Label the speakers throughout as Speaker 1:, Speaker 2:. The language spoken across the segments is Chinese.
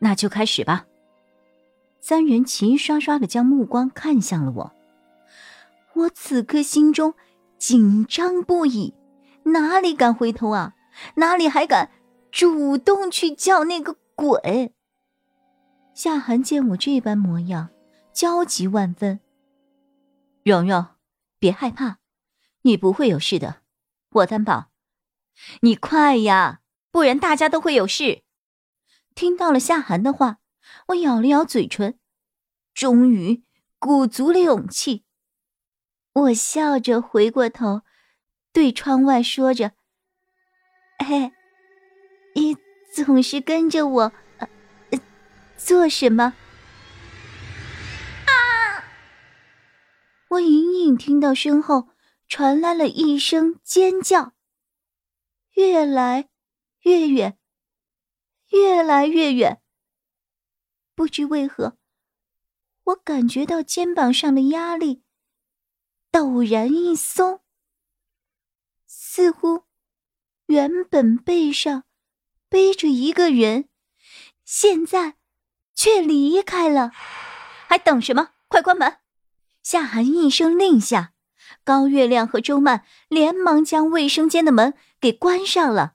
Speaker 1: 那就开始吧。三人齐刷刷的将目光看向了我，我此刻心中紧张不已，哪里敢回头啊？哪里还敢主动去叫那个鬼？夏寒见我这般模样，焦急万分。蓉蓉，别害怕，你不会有事的，我担保。你快呀，不然大家都会有事。听到了夏寒的话，我咬了咬嘴唇，终于鼓足了勇气。我笑着回过头，对窗外说着：“嘿，你总是跟着我，做什么？”啊！我隐隐听到身后传来了一声尖叫，越来越远。越来越远。不知为何，我感觉到肩膀上的压力陡然一松，似乎原本背上背着一个人，现在却离开了。还等什么？快关门！夏寒一声令下，高月亮和周曼连忙将卫生间的门给关上了。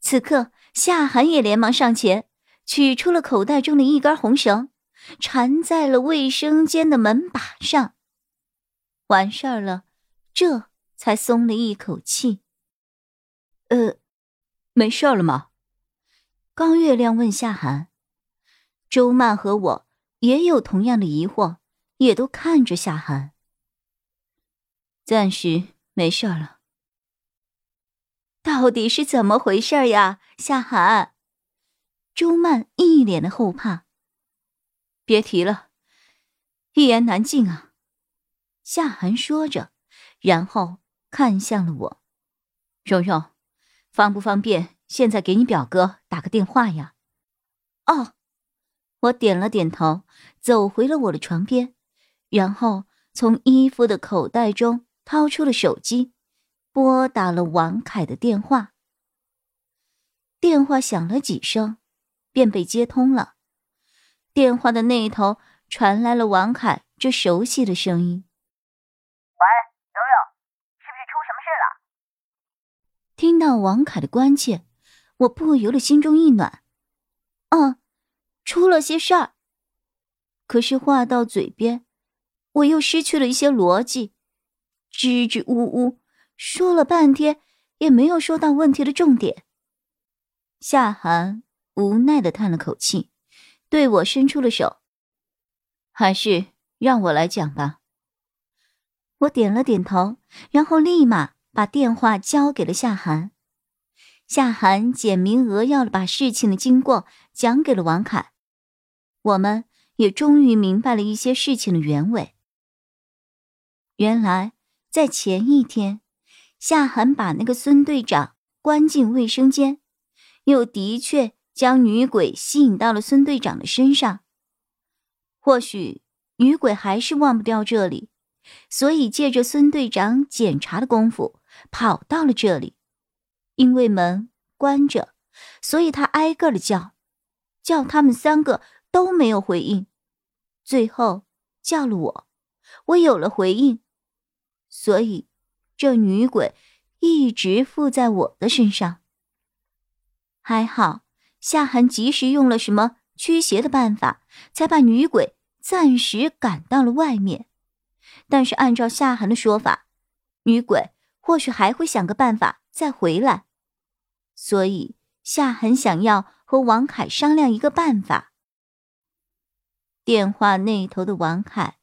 Speaker 1: 此刻。夏寒也连忙上前，取出了口袋中的一根红绳，缠在了卫生间的门把上。完事儿了，这才松了一口气。呃，没事了吗？高月亮问夏寒。周曼和我也有同样的疑惑，也都看着夏寒。暂时没事了。到底是怎么回事呀，夏寒？周曼一脸的后怕。别提了，一言难尽啊。夏寒说着，然后看向了我：“蓉蓉，方不方便现在给你表哥打个电话呀？”哦，我点了点头，走回了我的床边，然后从衣服的口袋中掏出了手机。拨打了王凯的电话，电话响了几声，便被接通了。电话的那一头传来了王凯这熟悉的声音：“
Speaker 2: 喂，蓉蓉，是不是出什么事了？”
Speaker 1: 听到王凯的关切，我不由得心中一暖。嗯，出了些事儿。可是话到嘴边，我又失去了一些逻辑，支支吾吾。说了半天也没有说到问题的重点。夏寒无奈的叹了口气，对我伸出了手：“还是让我来讲吧。”我点了点头，然后立马把电话交给了夏寒。夏寒简明扼要的把事情的经过讲给了王凯，我们也终于明白了一些事情的原委。原来在前一天。夏寒把那个孙队长关进卫生间，又的确将女鬼吸引到了孙队长的身上。或许女鬼还是忘不掉这里，所以借着孙队长检查的功夫跑到了这里。因为门关着，所以他挨个的叫，叫他们三个都没有回应，最后叫了我，我有了回应，所以。这女鬼一直附在我的身上。还好夏寒及时用了什么驱邪的办法，才把女鬼暂时赶到了外面。但是按照夏寒的说法，女鬼或许还会想个办法再回来。所以夏寒想要和王凯商量一个办法。电话那头的王凯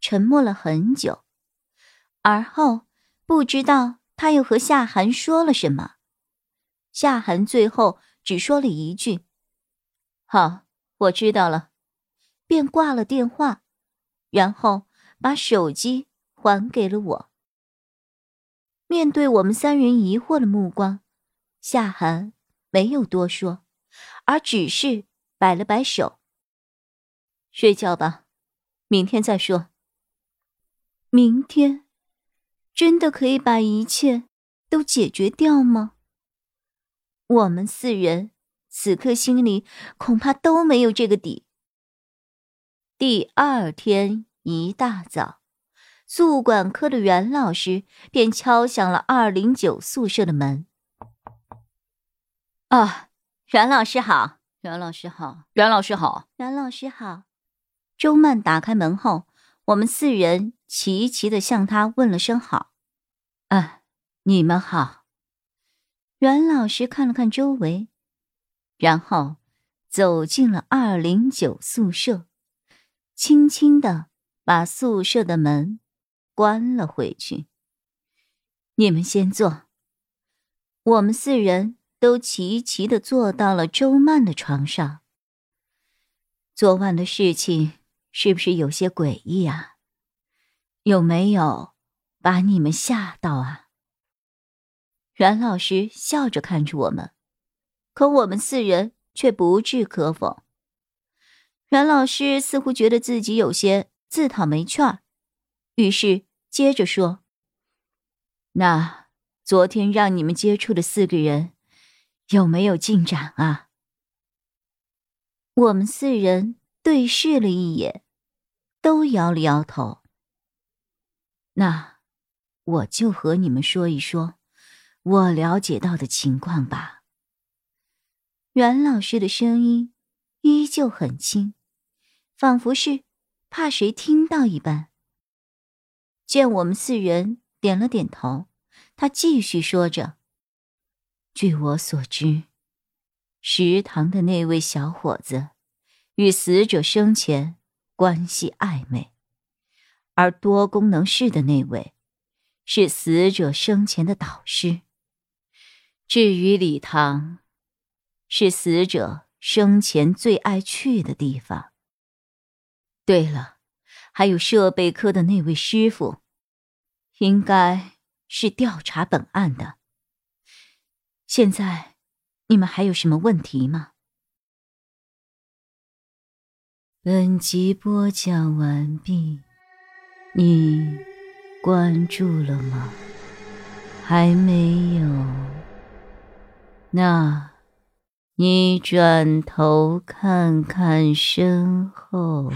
Speaker 1: 沉默了很久，而后。不知道他又和夏寒说了什么，夏寒最后只说了一句：“好，我知道了，便挂了电话，然后把手机还给了我。面对我们三人疑惑的目光，夏寒没有多说，而只是摆了摆手：“睡觉吧，明天再说。”明天，真的可以把一切都解决掉吗？我们四人此刻心里恐怕都没有这个底。第二天一大早，宿管科的袁老师便敲响了二零九宿舍的门。
Speaker 3: 啊，袁老师好，
Speaker 1: 袁老师好，
Speaker 3: 袁老师好，
Speaker 1: 袁老师好。周曼打开门后，我们四人。齐齐的向他问了声好，
Speaker 3: 啊，你们好。
Speaker 1: 阮老师看了看周围，然后走进了二零九宿舍，轻轻的把宿舍的门关了回去。你们先坐。我们四人都齐齐的坐到了周曼的床上。昨晚的事情是不是有些诡异啊？有没有把你们吓到啊？阮老师笑着看着我们，可我们四人却不置可否。阮老师似乎觉得自己有些自讨没趣儿，于是接着说：“那昨天让你们接触的四个人，有没有进展啊？”我们四人对视了一眼，都摇了摇头。那，我就和你们说一说，我了解到的情况吧。袁老师的声音依旧很轻，仿佛是怕谁听到一般。见我们四人点了点头，他继续说着：“据我所知，食堂的那位小伙子与死者生前关系暧昧。”而多功能室的那位，是死者生前的导师。至于礼堂，是死者生前最爱去的地方。对了，还有设备科的那位师傅，应该是调查本案的。现在，你们还有什么问题吗？本集播讲完毕。你关注了吗？还没有。那，你转头看看身后。